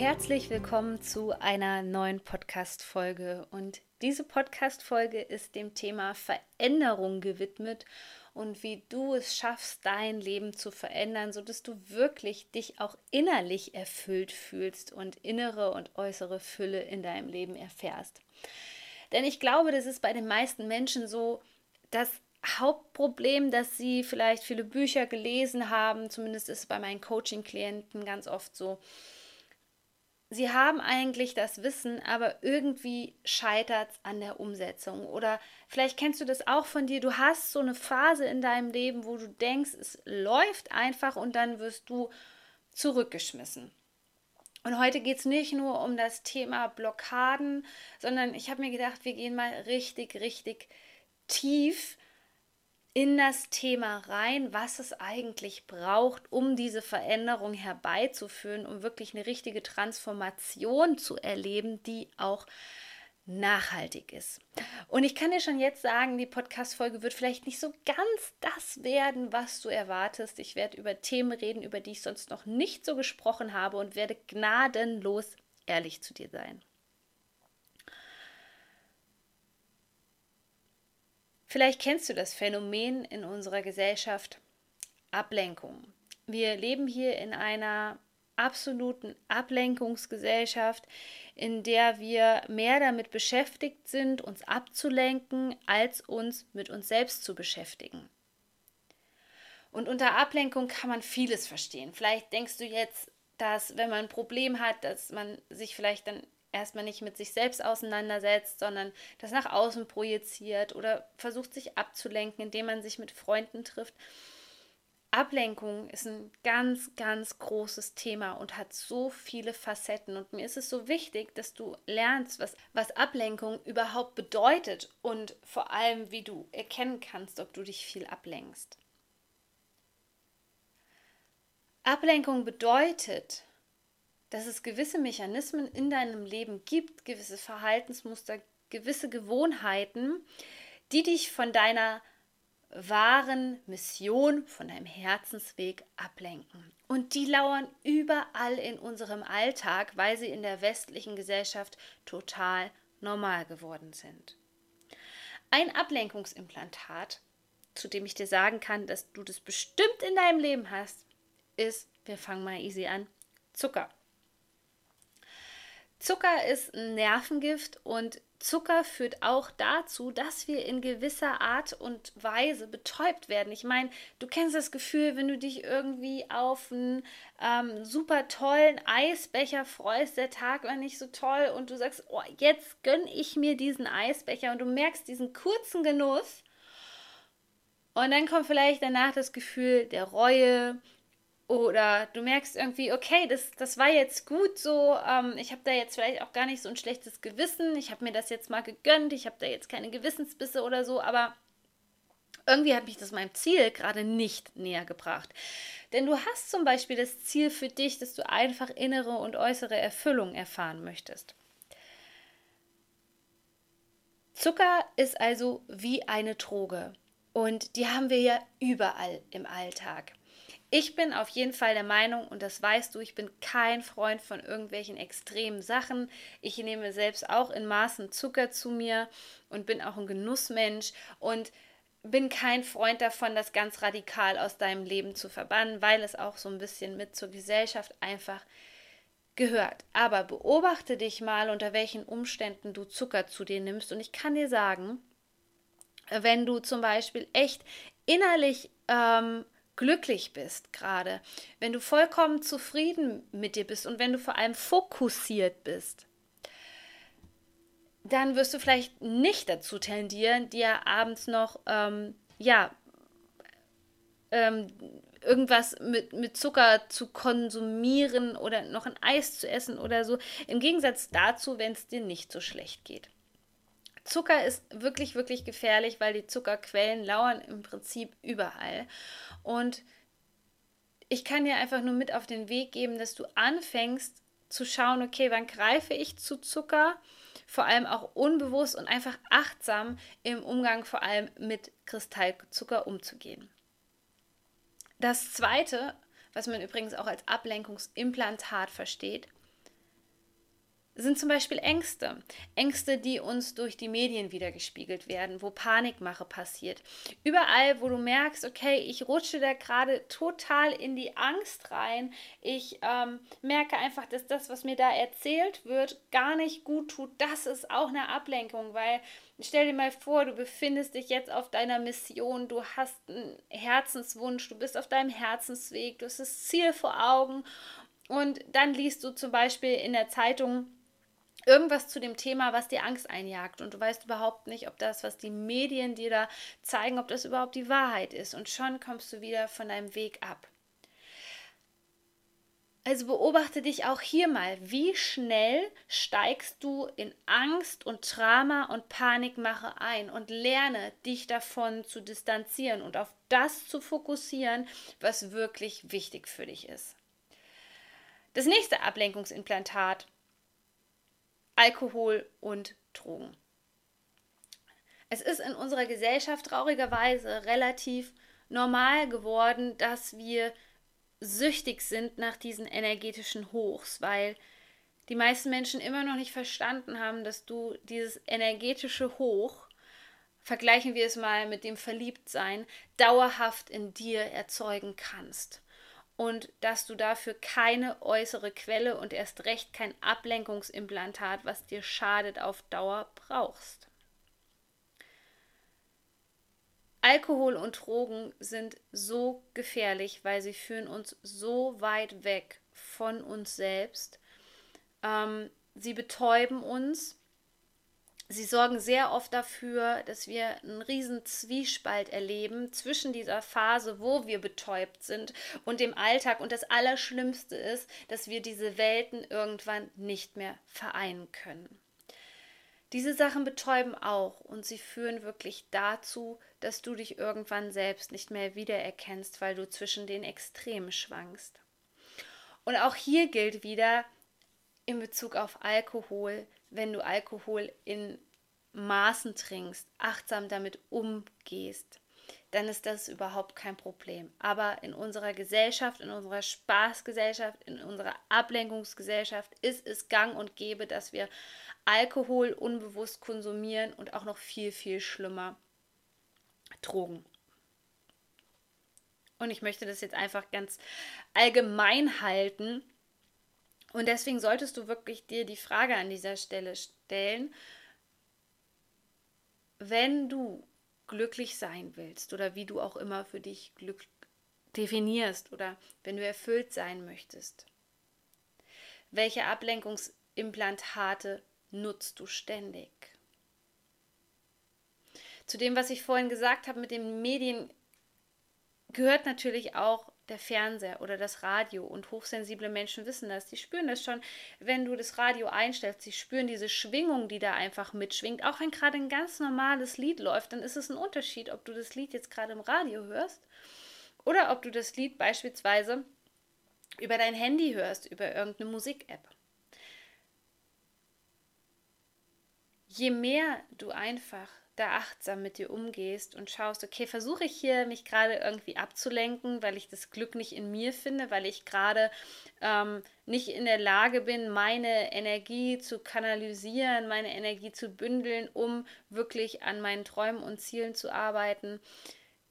Herzlich willkommen zu einer neuen Podcast-Folge. Und diese Podcast-Folge ist dem Thema Veränderung gewidmet und wie du es schaffst, dein Leben zu verändern, sodass du wirklich dich auch innerlich erfüllt fühlst und innere und äußere Fülle in deinem Leben erfährst. Denn ich glaube, das ist bei den meisten Menschen so, das Hauptproblem, dass sie vielleicht viele Bücher gelesen haben, zumindest ist es bei meinen Coaching-Klienten ganz oft so, sie haben eigentlich das Wissen, aber irgendwie scheitert es an der Umsetzung. Oder vielleicht kennst du das auch von dir. Du hast so eine Phase in deinem Leben, wo du denkst, es läuft einfach und dann wirst du zurückgeschmissen. Und heute geht es nicht nur um das Thema Blockaden, sondern ich habe mir gedacht, wir gehen mal richtig, richtig tief in das Thema rein, was es eigentlich braucht, um diese Veränderung herbeizuführen, um wirklich eine richtige Transformation zu erleben, die auch nachhaltig ist. Und ich kann dir schon jetzt sagen, die Podcast-Folge wird vielleicht nicht so ganz das werden, was du erwartest. Ich werde über Themen reden, über die ich sonst noch nicht so gesprochen habe und werde gnadenlos ehrlich zu dir sein. Vielleicht kennst du das Phänomen in unserer Gesellschaft Ablenkung. Wir leben hier in einer absoluten Ablenkungsgesellschaft, in der wir mehr damit beschäftigt sind, uns abzulenken, als uns mit uns selbst zu beschäftigen. Und unter Ablenkung kann man vieles verstehen. Vielleicht denkst du jetzt, dass wenn man ein Problem hat, dass man sich vielleicht dann erstmal nicht mit sich selbst auseinandersetzt, sondern das nach außen projiziert oder versucht sich abzulenken, indem man sich mit Freunden trifft. Ablenkung ist ein ganz, ganz großes Thema und hat so viele Facetten. Und mir ist es so wichtig, dass du lernst, was, was Ablenkung überhaupt bedeutet und vor allem, wie du erkennen kannst, ob du dich viel ablenkst. Ablenkung bedeutet, dass es gewisse Mechanismen in deinem Leben gibt, gewisse Verhaltensmuster, gewisse Gewohnheiten, die dich von deiner wahren Mission, von deinem Herzensweg ablenken. Und die lauern überall in unserem Alltag, weil sie in der westlichen Gesellschaft total normal geworden sind. Ein Ablenkungsimplantat, zu dem ich dir sagen kann, dass du das bestimmt in deinem Leben hast, ist, wir fangen mal easy an, Zucker. Zucker ist ein Nervengift und Zucker führt auch dazu, dass wir in gewisser Art und Weise betäubt werden. Ich meine, du kennst das Gefühl, wenn du dich irgendwie auf einen ähm, super tollen Eisbecher freust, der Tag war nicht so toll und du sagst, oh, jetzt gönne ich mir diesen Eisbecher und du merkst diesen kurzen Genuss. Und dann kommt vielleicht danach das Gefühl der Reue, oder du merkst irgendwie, okay, das, das war jetzt gut so, ähm, ich habe da jetzt vielleicht auch gar nicht so ein schlechtes Gewissen, ich habe mir das jetzt mal gegönnt, ich habe da jetzt keine Gewissensbisse oder so, aber irgendwie habe ich das meinem Ziel gerade nicht näher gebracht. Denn du hast zum Beispiel das Ziel für dich, dass du einfach innere und äußere Erfüllung erfahren möchtest. Zucker ist also wie eine Droge und die haben wir ja überall im Alltag. Ich bin auf jeden Fall der Meinung, und das weißt du, ich bin kein Freund von irgendwelchen extremen Sachen. Ich nehme selbst auch in Maßen Zucker zu mir und bin auch ein Genussmensch und bin kein Freund davon, das ganz radikal aus deinem Leben zu verbannen, weil es auch so ein bisschen mit zur Gesellschaft einfach gehört. Aber beobachte dich mal, unter welchen Umständen du Zucker zu dir nimmst. Und ich kann dir sagen, wenn du zum Beispiel echt innerlich ähm, glücklich bist gerade, wenn du vollkommen zufrieden mit dir bist und wenn du vor allem fokussiert bist, dann wirst du vielleicht nicht dazu tendieren, dir abends noch, ähm, ja, ähm, irgendwas mit, mit Zucker zu konsumieren oder noch ein Eis zu essen oder so. Im Gegensatz dazu, wenn es dir nicht so schlecht geht. Zucker ist wirklich, wirklich gefährlich, weil die Zuckerquellen lauern im Prinzip überall. Und ich kann dir einfach nur mit auf den Weg geben, dass du anfängst zu schauen, okay, wann greife ich zu Zucker? Vor allem auch unbewusst und einfach achtsam im Umgang vor allem mit Kristallzucker umzugehen. Das zweite, was man übrigens auch als Ablenkungsimplantat versteht, sind zum Beispiel Ängste. Ängste, die uns durch die Medien wiedergespiegelt werden, wo Panikmache passiert. Überall, wo du merkst, okay, ich rutsche da gerade total in die Angst rein. Ich ähm, merke einfach, dass das, was mir da erzählt wird, gar nicht gut tut. Das ist auch eine Ablenkung, weil stell dir mal vor, du befindest dich jetzt auf deiner Mission, du hast einen Herzenswunsch, du bist auf deinem Herzensweg, du hast das Ziel vor Augen und dann liest du zum Beispiel in der Zeitung, irgendwas zu dem Thema, was dir Angst einjagt und du weißt überhaupt nicht, ob das, was die Medien dir da zeigen, ob das überhaupt die Wahrheit ist und schon kommst du wieder von deinem Weg ab. Also beobachte dich auch hier mal, wie schnell steigst du in Angst und Drama und Panikmache ein und lerne dich davon zu distanzieren und auf das zu fokussieren, was wirklich wichtig für dich ist. Das nächste Ablenkungsimplantat Alkohol und Drogen. Es ist in unserer Gesellschaft traurigerweise relativ normal geworden, dass wir süchtig sind nach diesen energetischen Hochs, weil die meisten Menschen immer noch nicht verstanden haben, dass du dieses energetische Hoch, vergleichen wir es mal mit dem Verliebtsein, dauerhaft in dir erzeugen kannst und dass du dafür keine äußere Quelle und erst recht kein Ablenkungsimplantat, was dir schadet, auf Dauer brauchst. Alkohol und Drogen sind so gefährlich, weil sie führen uns so weit weg von uns selbst. Ähm, sie betäuben uns Sie sorgen sehr oft dafür, dass wir einen riesen Zwiespalt erleben zwischen dieser Phase, wo wir betäubt sind und dem Alltag. Und das Allerschlimmste ist, dass wir diese Welten irgendwann nicht mehr vereinen können. Diese Sachen betäuben auch und sie führen wirklich dazu, dass du dich irgendwann selbst nicht mehr wiedererkennst, weil du zwischen den Extremen schwankst. Und auch hier gilt wieder in Bezug auf Alkohol, wenn du Alkohol in Maßen trinkst, achtsam damit umgehst, dann ist das überhaupt kein Problem. Aber in unserer Gesellschaft, in unserer Spaßgesellschaft, in unserer Ablenkungsgesellschaft ist es gang und gäbe, dass wir Alkohol unbewusst konsumieren und auch noch viel, viel schlimmer Drogen. Und ich möchte das jetzt einfach ganz allgemein halten, und deswegen solltest du wirklich dir die Frage an dieser Stelle stellen, wenn du glücklich sein willst oder wie du auch immer für dich Glück definierst oder wenn du erfüllt sein möchtest, welche Ablenkungsimplantate nutzt du ständig? Zu dem, was ich vorhin gesagt habe mit den Medien, gehört natürlich auch der Fernseher oder das Radio und hochsensible Menschen wissen das. Die spüren das schon, wenn du das Radio einstellst. Sie spüren diese Schwingung, die da einfach mitschwingt. Auch wenn gerade ein ganz normales Lied läuft, dann ist es ein Unterschied, ob du das Lied jetzt gerade im Radio hörst oder ob du das Lied beispielsweise über dein Handy hörst, über irgendeine Musik-App. Je mehr du einfach da achtsam mit dir umgehst und schaust, okay, versuche ich hier mich gerade irgendwie abzulenken, weil ich das Glück nicht in mir finde, weil ich gerade ähm, nicht in der Lage bin, meine Energie zu kanalisieren, meine Energie zu bündeln, um wirklich an meinen Träumen und Zielen zu arbeiten,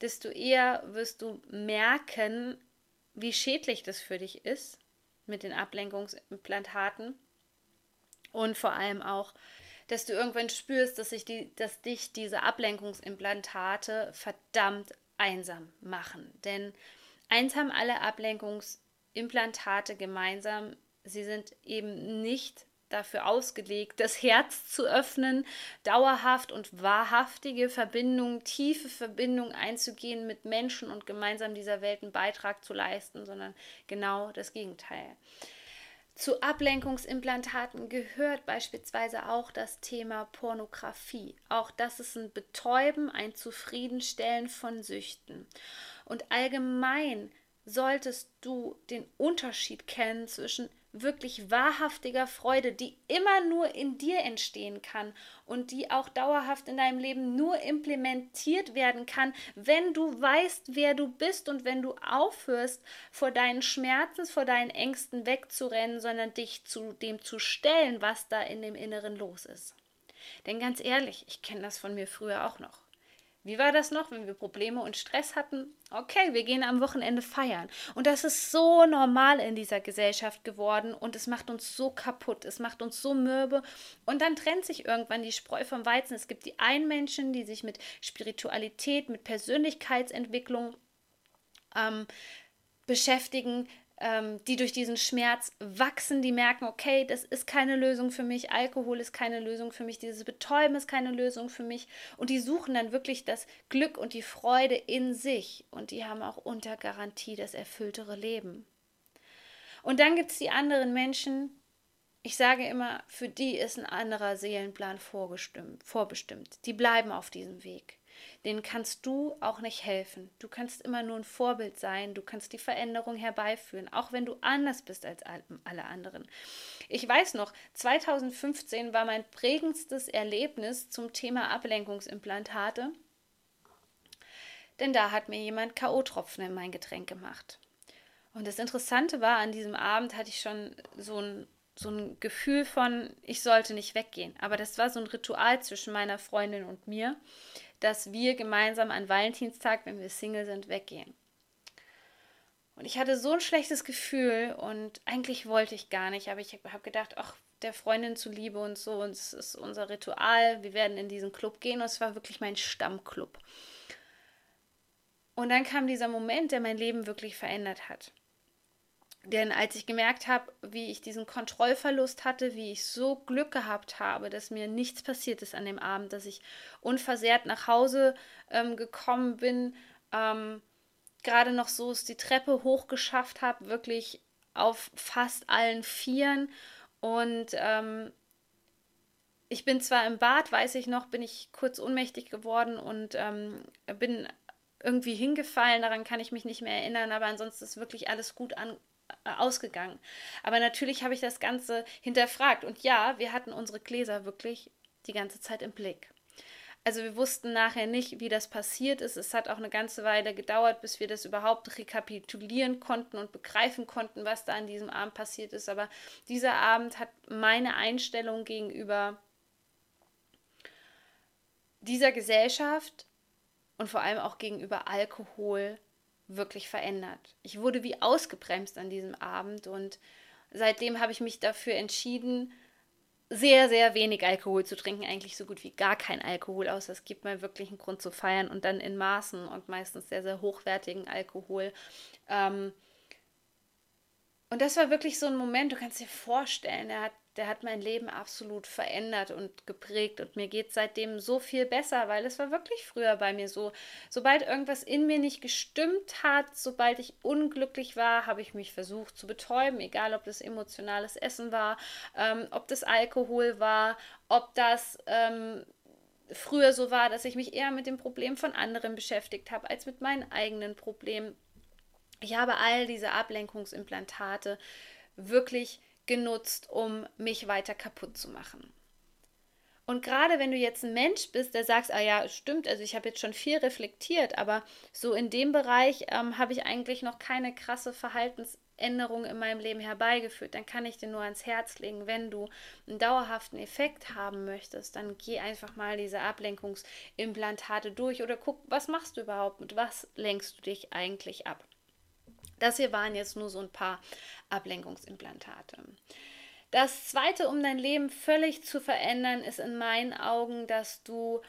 desto eher wirst du merken, wie schädlich das für dich ist mit den Ablenkungsimplantaten und vor allem auch, dass du irgendwann spürst, dass, sich die, dass dich diese Ablenkungsimplantate verdammt einsam machen. Denn eins haben alle Ablenkungsimplantate gemeinsam, sie sind eben nicht dafür ausgelegt, das Herz zu öffnen, dauerhaft und wahrhaftige Verbindungen, tiefe Verbindungen einzugehen mit Menschen und gemeinsam dieser Welt einen Beitrag zu leisten, sondern genau das Gegenteil. Zu Ablenkungsimplantaten gehört beispielsweise auch das Thema Pornografie. Auch das ist ein Betäuben, ein Zufriedenstellen von Süchten. Und allgemein solltest du den Unterschied kennen zwischen wirklich wahrhaftiger Freude, die immer nur in dir entstehen kann und die auch dauerhaft in deinem Leben nur implementiert werden kann, wenn du weißt, wer du bist und wenn du aufhörst, vor deinen Schmerzen, vor deinen Ängsten wegzurennen, sondern dich zu dem zu stellen, was da in dem Inneren los ist. Denn ganz ehrlich, ich kenne das von mir früher auch noch. Wie war das noch, wenn wir Probleme und Stress hatten? Okay, wir gehen am Wochenende feiern. Und das ist so normal in dieser Gesellschaft geworden und es macht uns so kaputt, es macht uns so mürbe. Und dann trennt sich irgendwann die Spreu vom Weizen. Es gibt die einen Menschen, die sich mit Spiritualität, mit Persönlichkeitsentwicklung ähm, beschäftigen, ähm, die durch diesen Schmerz wachsen, die merken, okay, das ist keine Lösung für mich, Alkohol ist keine Lösung für mich, dieses Betäuben ist keine Lösung für mich. Und die suchen dann wirklich das Glück und die Freude in sich. Und die haben auch unter Garantie das erfülltere Leben. Und dann gibt es die anderen Menschen, ich sage immer, für die ist ein anderer Seelenplan vorbestimmt. Die bleiben auf diesem Weg denen kannst du auch nicht helfen. Du kannst immer nur ein Vorbild sein, du kannst die Veränderung herbeiführen, auch wenn du anders bist als alle anderen. Ich weiß noch, 2015 war mein prägendstes Erlebnis zum Thema Ablenkungsimplantate, denn da hat mir jemand K.O.-Tropfen in mein Getränk gemacht. Und das Interessante war, an diesem Abend hatte ich schon so ein so ein Gefühl von, ich sollte nicht weggehen. Aber das war so ein Ritual zwischen meiner Freundin und mir, dass wir gemeinsam an Valentinstag, wenn wir Single sind, weggehen. Und ich hatte so ein schlechtes Gefühl und eigentlich wollte ich gar nicht, aber ich habe gedacht, ach, der Freundin zuliebe und so, und es ist unser Ritual, wir werden in diesen Club gehen und es war wirklich mein Stammclub. Und dann kam dieser Moment, der mein Leben wirklich verändert hat. Denn als ich gemerkt habe, wie ich diesen Kontrollverlust hatte, wie ich so Glück gehabt habe, dass mir nichts passiert ist an dem Abend, dass ich unversehrt nach Hause ähm, gekommen bin, ähm, gerade noch so es die Treppe hochgeschafft habe, wirklich auf fast allen Vieren. Und ähm, ich bin zwar im Bad, weiß ich noch, bin ich kurz ohnmächtig geworden und ähm, bin irgendwie hingefallen, daran kann ich mich nicht mehr erinnern, aber ansonsten ist wirklich alles gut an, ausgegangen. Aber natürlich habe ich das Ganze hinterfragt. Und ja, wir hatten unsere Gläser wirklich die ganze Zeit im Blick. Also wir wussten nachher nicht, wie das passiert ist. Es hat auch eine ganze Weile gedauert, bis wir das überhaupt rekapitulieren konnten und begreifen konnten, was da an diesem Abend passiert ist. Aber dieser Abend hat meine Einstellung gegenüber dieser Gesellschaft und vor allem auch gegenüber Alkohol wirklich verändert. Ich wurde wie ausgebremst an diesem Abend und seitdem habe ich mich dafür entschieden, sehr, sehr wenig Alkohol zu trinken, eigentlich so gut wie gar kein Alkohol, außer es gibt mal wirklich einen Grund zu feiern und dann in Maßen und meistens sehr, sehr hochwertigen Alkohol. Ähm und das war wirklich so ein Moment, du kannst dir vorstellen, er hat der hat mein Leben absolut verändert und geprägt und mir geht seitdem so viel besser, weil es war wirklich früher bei mir so. Sobald irgendwas in mir nicht gestimmt hat, sobald ich unglücklich war, habe ich mich versucht zu betäuben, egal ob das emotionales Essen war, ähm, ob das Alkohol war, ob das ähm, früher so war, dass ich mich eher mit dem Problem von anderen beschäftigt habe, als mit meinen eigenen Problemen. Ich habe all diese Ablenkungsimplantate wirklich genutzt, um mich weiter kaputt zu machen. Und gerade wenn du jetzt ein Mensch bist, der sagst, ah ja, stimmt, also ich habe jetzt schon viel reflektiert, aber so in dem Bereich ähm, habe ich eigentlich noch keine krasse Verhaltensänderung in meinem Leben herbeigeführt, dann kann ich dir nur ans Herz legen, wenn du einen dauerhaften Effekt haben möchtest, dann geh einfach mal diese Ablenkungsimplantate durch oder guck, was machst du überhaupt, mit was lenkst du dich eigentlich ab. Das hier waren jetzt nur so ein paar Ablenkungsimplantate. Das zweite, um dein Leben völlig zu verändern, ist in meinen Augen, dass du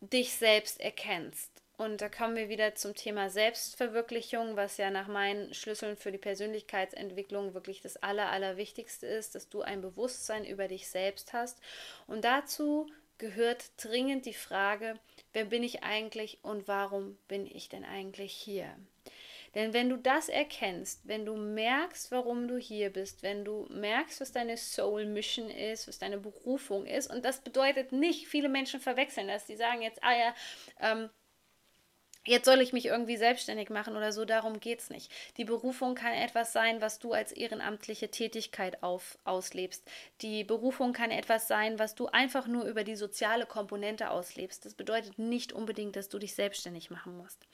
dich selbst erkennst. Und da kommen wir wieder zum Thema Selbstverwirklichung, was ja nach meinen Schlüsseln für die Persönlichkeitsentwicklung wirklich das Aller, Allerwichtigste ist, dass du ein Bewusstsein über dich selbst hast. Und dazu gehört dringend die Frage, wer bin ich eigentlich und warum bin ich denn eigentlich hier? Denn wenn du das erkennst, wenn du merkst, warum du hier bist, wenn du merkst, was deine Soul Mission ist, was deine Berufung ist, und das bedeutet nicht, viele Menschen verwechseln das, die sagen jetzt, ah ja, ähm, Jetzt soll ich mich irgendwie selbstständig machen oder so, darum geht es nicht. Die Berufung kann etwas sein, was du als ehrenamtliche Tätigkeit auf, auslebst. Die Berufung kann etwas sein, was du einfach nur über die soziale Komponente auslebst. Das bedeutet nicht unbedingt, dass du dich selbstständig machen musst.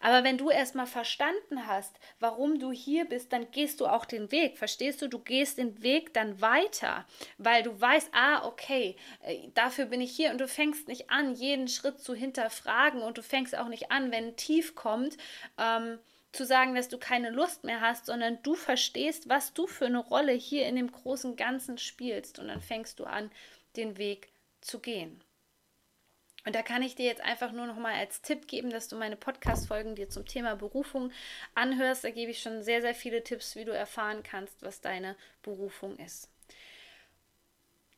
Aber wenn du erstmal verstanden hast, warum du hier bist, dann gehst du auch den Weg. Verstehst du? Du gehst den Weg dann weiter, weil du weißt, ah, okay, äh, dafür bin ich hier und du fängst nicht an, jeden Schritt zu hinterfragen und du fängst auch nicht an, wenn ein Tief kommt, ähm, zu sagen, dass du keine Lust mehr hast, sondern du verstehst, was du für eine Rolle hier in dem großen Ganzen spielst und dann fängst du an, den Weg zu gehen. Und da kann ich dir jetzt einfach nur noch mal als Tipp geben, dass du meine Podcast-Folgen dir zum Thema Berufung anhörst. Da gebe ich schon sehr, sehr viele Tipps, wie du erfahren kannst, was deine Berufung ist.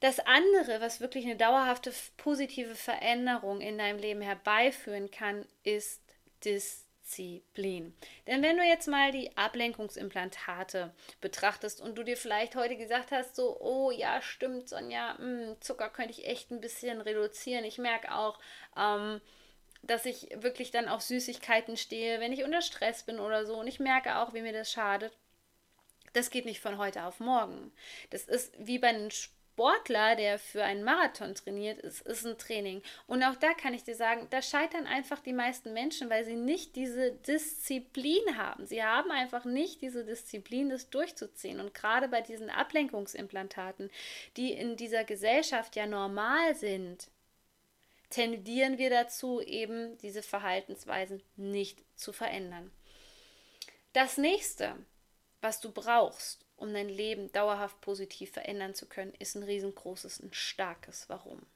Das andere, was wirklich eine dauerhafte positive Veränderung in deinem Leben herbeiführen kann, ist das Disziplin. Denn wenn du jetzt mal die Ablenkungsimplantate betrachtest und du dir vielleicht heute gesagt hast, so, oh ja, stimmt, Sonja, mh, hm, Zucker könnte ich echt ein bisschen reduzieren. Ich merke auch, ähm, dass ich wirklich dann auf Süßigkeiten stehe, wenn ich unter Stress bin oder so. Und ich merke auch, wie mir das schadet. Das geht nicht von heute auf morgen. Das ist wie bei einem Sport Sportler, der für einen Marathon trainiert, ist, ist ein Training. Und auch da kann ich dir sagen, da scheitern einfach die meisten Menschen, weil sie nicht diese Disziplin haben. Sie haben einfach nicht diese Disziplin, das durchzuziehen. Und gerade bei diesen Ablenkungsimplantaten, die in dieser Gesellschaft ja normal sind, tendieren wir dazu, eben diese Verhaltensweisen nicht zu verändern. Das nächste, was du brauchst, um dein Leben dauerhaft positiv verändern zu können, ist ein riesengroßes, ein starkes Warum.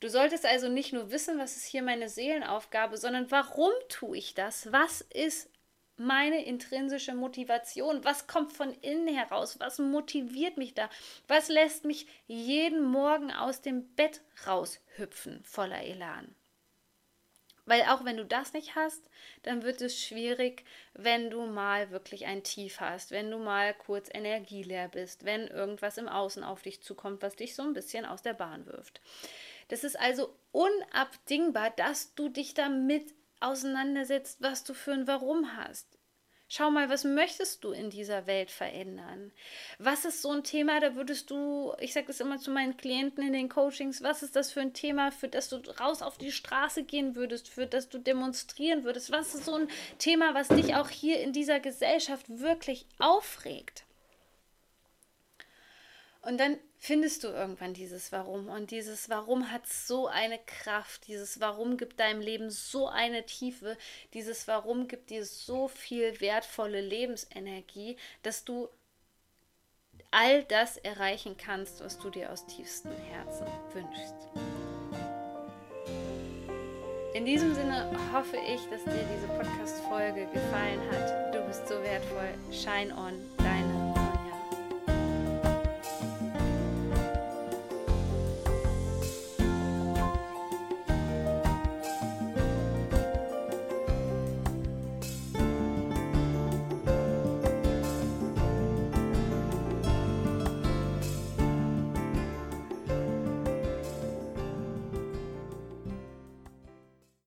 Du solltest also nicht nur wissen, was ist hier meine Seelenaufgabe, sondern warum tue ich das? Was ist meine intrinsische Motivation? Was kommt von innen heraus? Was motiviert mich da? Was lässt mich jeden Morgen aus dem Bett raushüpfen voller Elan? Weil auch wenn du das nicht hast, dann wird es schwierig, wenn du mal wirklich ein Tief hast, wenn du mal kurz energieleer bist, wenn irgendwas im Außen auf dich zukommt, was dich so ein bisschen aus der Bahn wirft. Das ist also unabdingbar, dass du dich damit auseinandersetzt, was du für ein Warum hast. Schau mal, was möchtest du in dieser Welt verändern? Was ist so ein Thema, da würdest du, ich sage das immer zu meinen Klienten in den Coachings, was ist das für ein Thema, für das du raus auf die Straße gehen würdest, für das du demonstrieren würdest? Was ist so ein Thema, was dich auch hier in dieser Gesellschaft wirklich aufregt? Und dann findest du irgendwann dieses Warum. Und dieses Warum hat so eine Kraft. Dieses Warum gibt deinem Leben so eine Tiefe. Dieses Warum gibt dir so viel wertvolle Lebensenergie, dass du all das erreichen kannst, was du dir aus tiefstem Herzen wünschst. In diesem Sinne hoffe ich, dass dir diese Podcast-Folge gefallen hat. Du bist so wertvoll. Shine on, deine